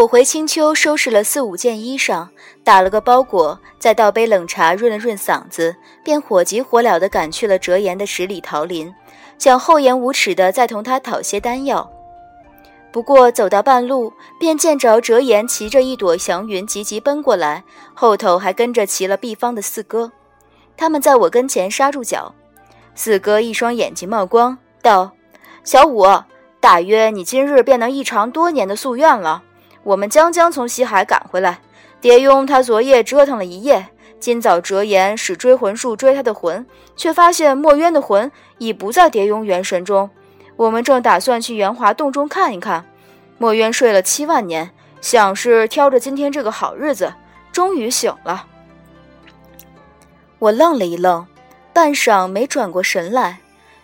我回青丘收拾了四五件衣裳，打了个包裹，再倒杯冷茶润了润嗓子，便火急火燎地赶去了折颜的十里桃林，想厚颜无耻地再同他讨些丹药。不过走到半路，便见着折颜骑着一朵祥云急急奔过来，后头还跟着骑了毕方的四哥。他们在我跟前刹住脚，四哥一双眼睛冒光，道：“小五，大约你今日便能一偿多年的夙愿了。我们将将从西海赶回来，蝶雍他昨夜折腾了一夜，今早折颜使追魂术追他的魂，却发现墨渊的魂已不在蝶雍元神中。”我们正打算去元华洞中看一看，墨渊睡了七万年，想是挑着今天这个好日子，终于醒了。我愣了一愣，半晌没转过神来，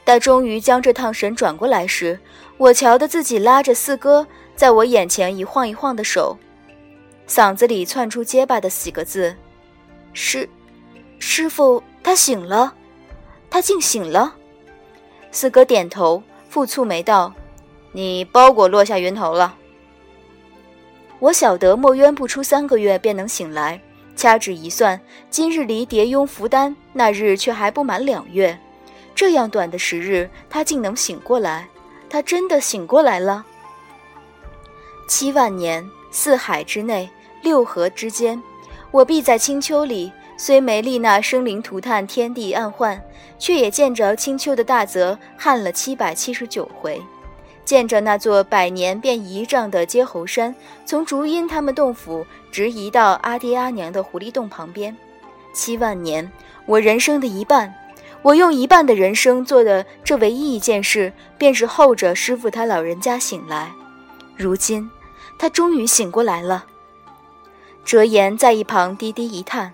待终于将这趟神转过来时，我瞧得自己拉着四哥在我眼前一晃一晃的手，嗓子里窜出结巴的几个字：“师，师傅，他醒了，他竟醒了。”四哥点头。复蹙眉道：“你包裹落下云头了。”我晓得墨渊不出三个月便能醒来，掐指一算，今日离蝶雍服丹那日却还不满两月，这样短的时日，他竟能醒过来，他真的醒过来了。七万年，四海之内，六合之间，我必在青丘里。虽没历那生灵涂炭、天地暗换，却也见着青丘的大泽旱了七百七十九回，见着那座百年变一丈的接猴山，从竹阴他们洞府直移到阿爹阿娘的狐狸洞旁边。七万年，我人生的一半，我用一半的人生做的这唯一一件事，便是候着师傅他老人家醒来。如今，他终于醒过来了。折颜在一旁低低一叹。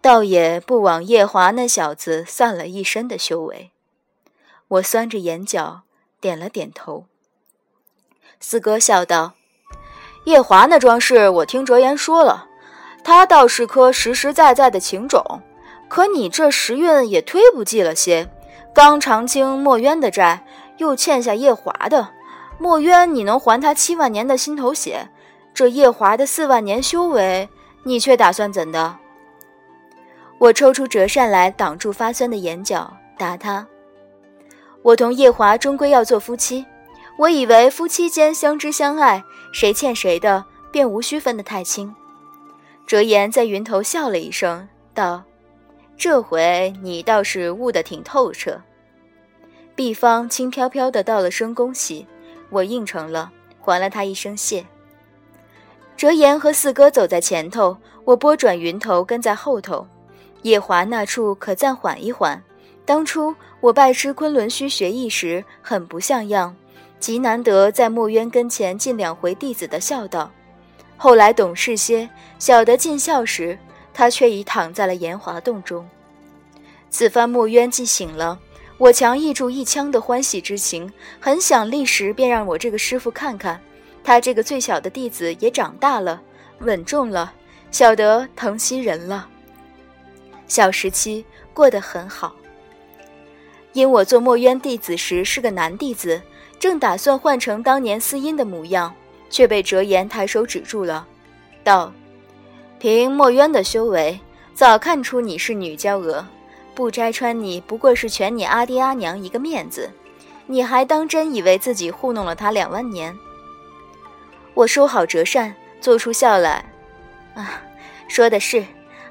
倒也不枉夜华那小子散了一身的修为。我酸着眼角，点了点头。四哥笑道：“夜华那桩事，我听哲言说了，他倒是颗实实在在的情种。可你这时运也忒不济了些，刚偿清墨渊的债，又欠下夜华的。墨渊你能还他七万年的心头血，这夜华的四万年修为，你却打算怎的？”我抽出折扇来挡住发酸的眼角，答他：“我同夜华终归要做夫妻，我以为夫妻间相知相爱，谁欠谁的，便无需分得太清。”折颜在云头笑了一声，道：“这回你倒是悟得挺透彻。”毕方轻飘飘的道了声恭喜，我应承了，还了他一声谢。折颜和四哥走在前头，我拨转云头跟在后头。夜华那处可暂缓一缓。当初我拜师昆仑虚学艺时，很不像样，极难得在墨渊跟前尽两回弟子的孝道。后来懂事些，晓得尽孝时，他却已躺在了炎华洞中。此番墨渊既醒了，我强抑住一腔的欢喜之情，很想立时便让我这个师傅看看，他这个最小的弟子也长大了，稳重了，晓得疼惜人了。小时期过得很好，因我做墨渊弟子时是个男弟子，正打算换成当年司音的模样，却被折颜抬手止住了，道：“凭墨渊的修为，早看出你是女娇娥，不摘穿你不过是全你阿爹阿娘一个面子，你还当真以为自己糊弄了他两万年？”我收好折扇，做出笑来，啊，说的是。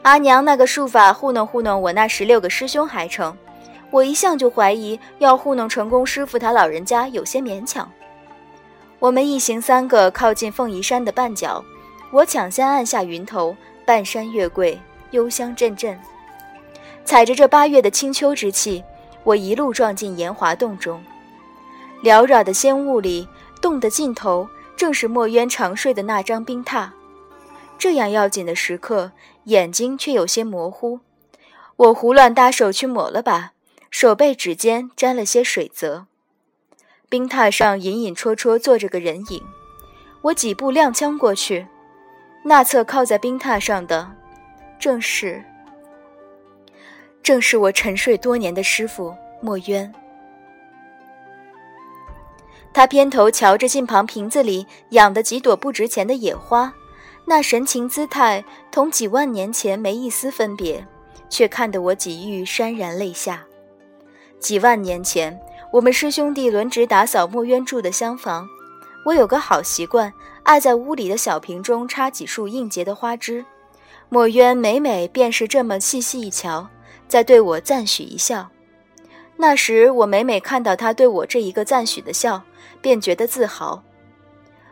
阿娘那个术法糊弄糊弄我那十六个师兄还成，我一向就怀疑要糊弄成功师傅他老人家有些勉强。我们一行三个靠近凤仪山的半角，我抢先按下云头，半山月桂，幽香阵阵。踩着这八月的清秋之气，我一路撞进炎华洞中。缭绕的仙雾里，洞的尽头正是墨渊长睡的那张冰榻。这样要紧的时刻，眼睛却有些模糊。我胡乱搭手去抹了把，手背指尖沾了些水泽。冰榻上隐隐绰绰坐着个人影。我几步踉跄过去，那侧靠在冰榻上的，正是，正是我沉睡多年的师傅墨渊。他偏头瞧着近旁瓶子里养的几朵不值钱的野花，那神情姿态同几万年前没一丝分别，却看得我几欲潸然泪下。几万年前，我们师兄弟轮值打扫墨渊住的厢房，我有个好习惯，爱在屋里的小瓶中插几束应节的花枝。墨渊每每便是这么细细一瞧，在对我赞许一笑。那时我每每看到他对我这一个赞许的笑。便觉得自豪，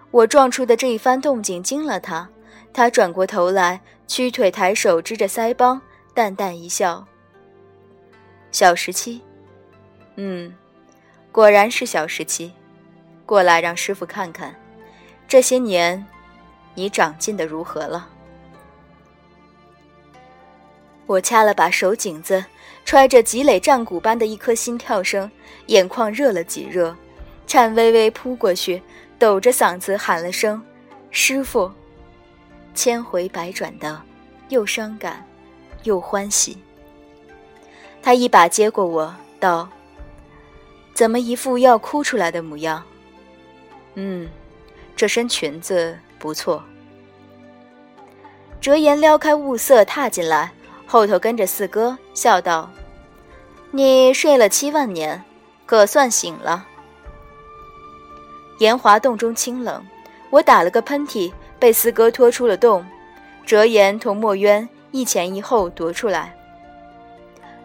我撞出的这一番动静惊了他，他转过头来，屈腿抬手支着腮帮，淡淡一笑。小十七，嗯，果然是小十七，过来让师傅看看，这些年，你长进的如何了？我掐了把手颈子，揣着积累战鼓般的一颗心跳声，眼眶热了几热。颤巍巍扑过去，抖着嗓子喊了声：“师傅！”千回百转的，又伤感，又欢喜。他一把接过我，道：“怎么一副要哭出来的模样？”“嗯，这身裙子不错。”折颜撩开雾色踏进来，后头跟着四哥，笑道：“你睡了七万年，可算醒了。”炎华洞中清冷，我打了个喷嚏，被四哥拖出了洞。折颜同墨渊一前一后踱出来。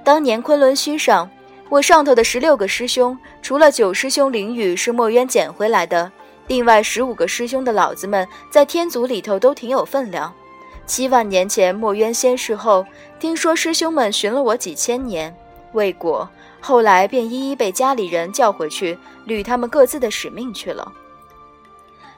当年昆仑虚上，我上头的十六个师兄，除了九师兄凌雨是墨渊捡回来的，另外十五个师兄的老子们在天族里头都挺有分量。七万年前墨渊仙逝后，听说师兄们寻了我几千年未果。后来便一一被家里人叫回去，履他们各自的使命去了。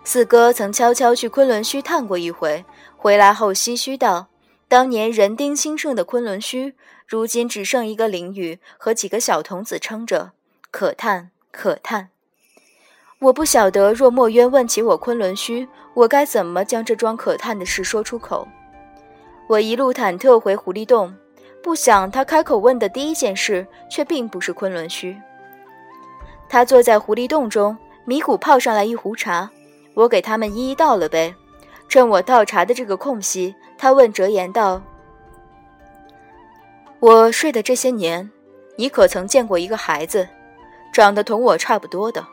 四哥曾悄悄去昆仑虚探过一回，回来后唏嘘道：“当年人丁兴盛的昆仑虚，如今只剩一个灵雨和几个小童子撑着，可叹可叹。”我不晓得，若墨渊问起我昆仑虚，我该怎么将这桩可叹的事说出口？我一路忐忑回狐狸洞。不想他开口问的第一件事，却并不是昆仑虚。他坐在狐狸洞中，米谷泡上来一壶茶，我给他们一一倒了杯。趁我倒茶的这个空隙，他问哲言道：“我睡的这些年，你可曾见过一个孩子，长得同我差不多的？”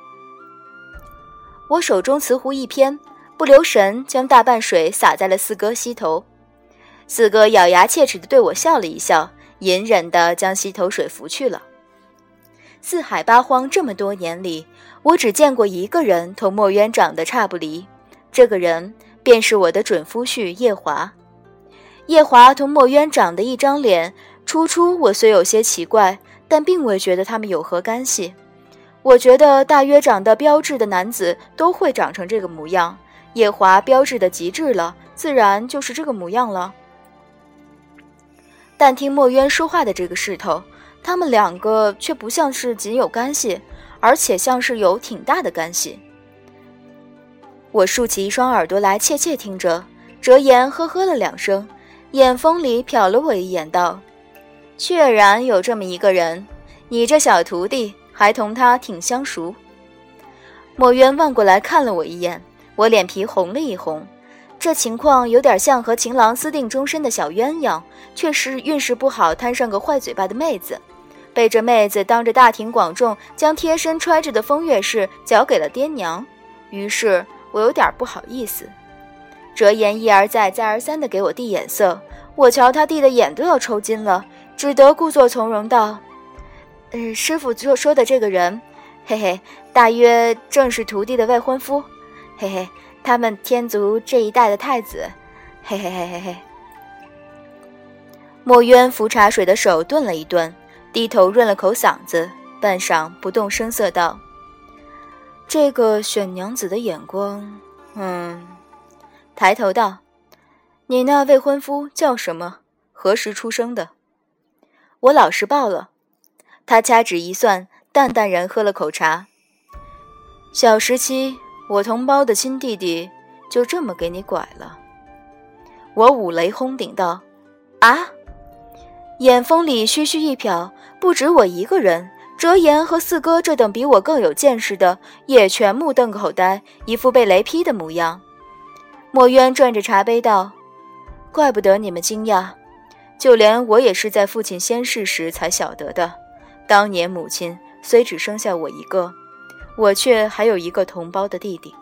我手中瓷壶一偏，不留神将大半水洒在了四哥膝头。四哥咬牙切齿地对我笑了一笑，隐忍地将溪头水拂去了。四海八荒这么多年里，我只见过一个人同墨渊长得差不离，这个人便是我的准夫婿叶华。叶华同墨渊长得一张脸，初初我虽有些奇怪，但并未觉得他们有何干系。我觉得大约长得标致的男子都会长成这个模样，叶华标致的极致了，自然就是这个模样了。但听墨渊说话的这个势头，他们两个却不像是仅有干系，而且像是有挺大的干系。我竖起一双耳朵来切切听着，哲言呵呵了两声，眼风里瞟了我一眼，道：“确然有这么一个人，你这小徒弟还同他挺相熟。”墨渊望过来看了我一眼，我脸皮红了一红。这情况有点像和情郎私定终身的小鸳鸯，却是运势不好摊上个坏嘴巴的妹子，被这妹子当着大庭广众将贴身揣着的风月事交给了爹娘，于是我有点不好意思。哲言一而再再而三地给我递眼色，我瞧他递的眼都要抽筋了，只得故作从容道：“嗯，师傅所说的这个人，嘿嘿，大约正是徒弟的未婚夫，嘿嘿。”他们天族这一代的太子，嘿嘿嘿嘿嘿。墨渊扶茶水的手顿了一顿，低头润了口嗓子，半晌不动声色道：“这个选娘子的眼光，嗯。”抬头道：“你那未婚夫叫什么？何时出生的？”我老实报了。他掐指一算，淡淡然喝了口茶。小十七。我同胞的亲弟弟就这么给你拐了，我五雷轰顶道：“啊！”眼风里嘘嘘一瞟，不止我一个人，哲言和四哥这等比我更有见识的，也全目瞪口呆，一副被雷劈的模样。墨渊转着茶杯道：“怪不得你们惊讶，就连我也是在父亲仙逝时才晓得的。当年母亲虽只生下我一个，我却还有一个同胞的弟弟。”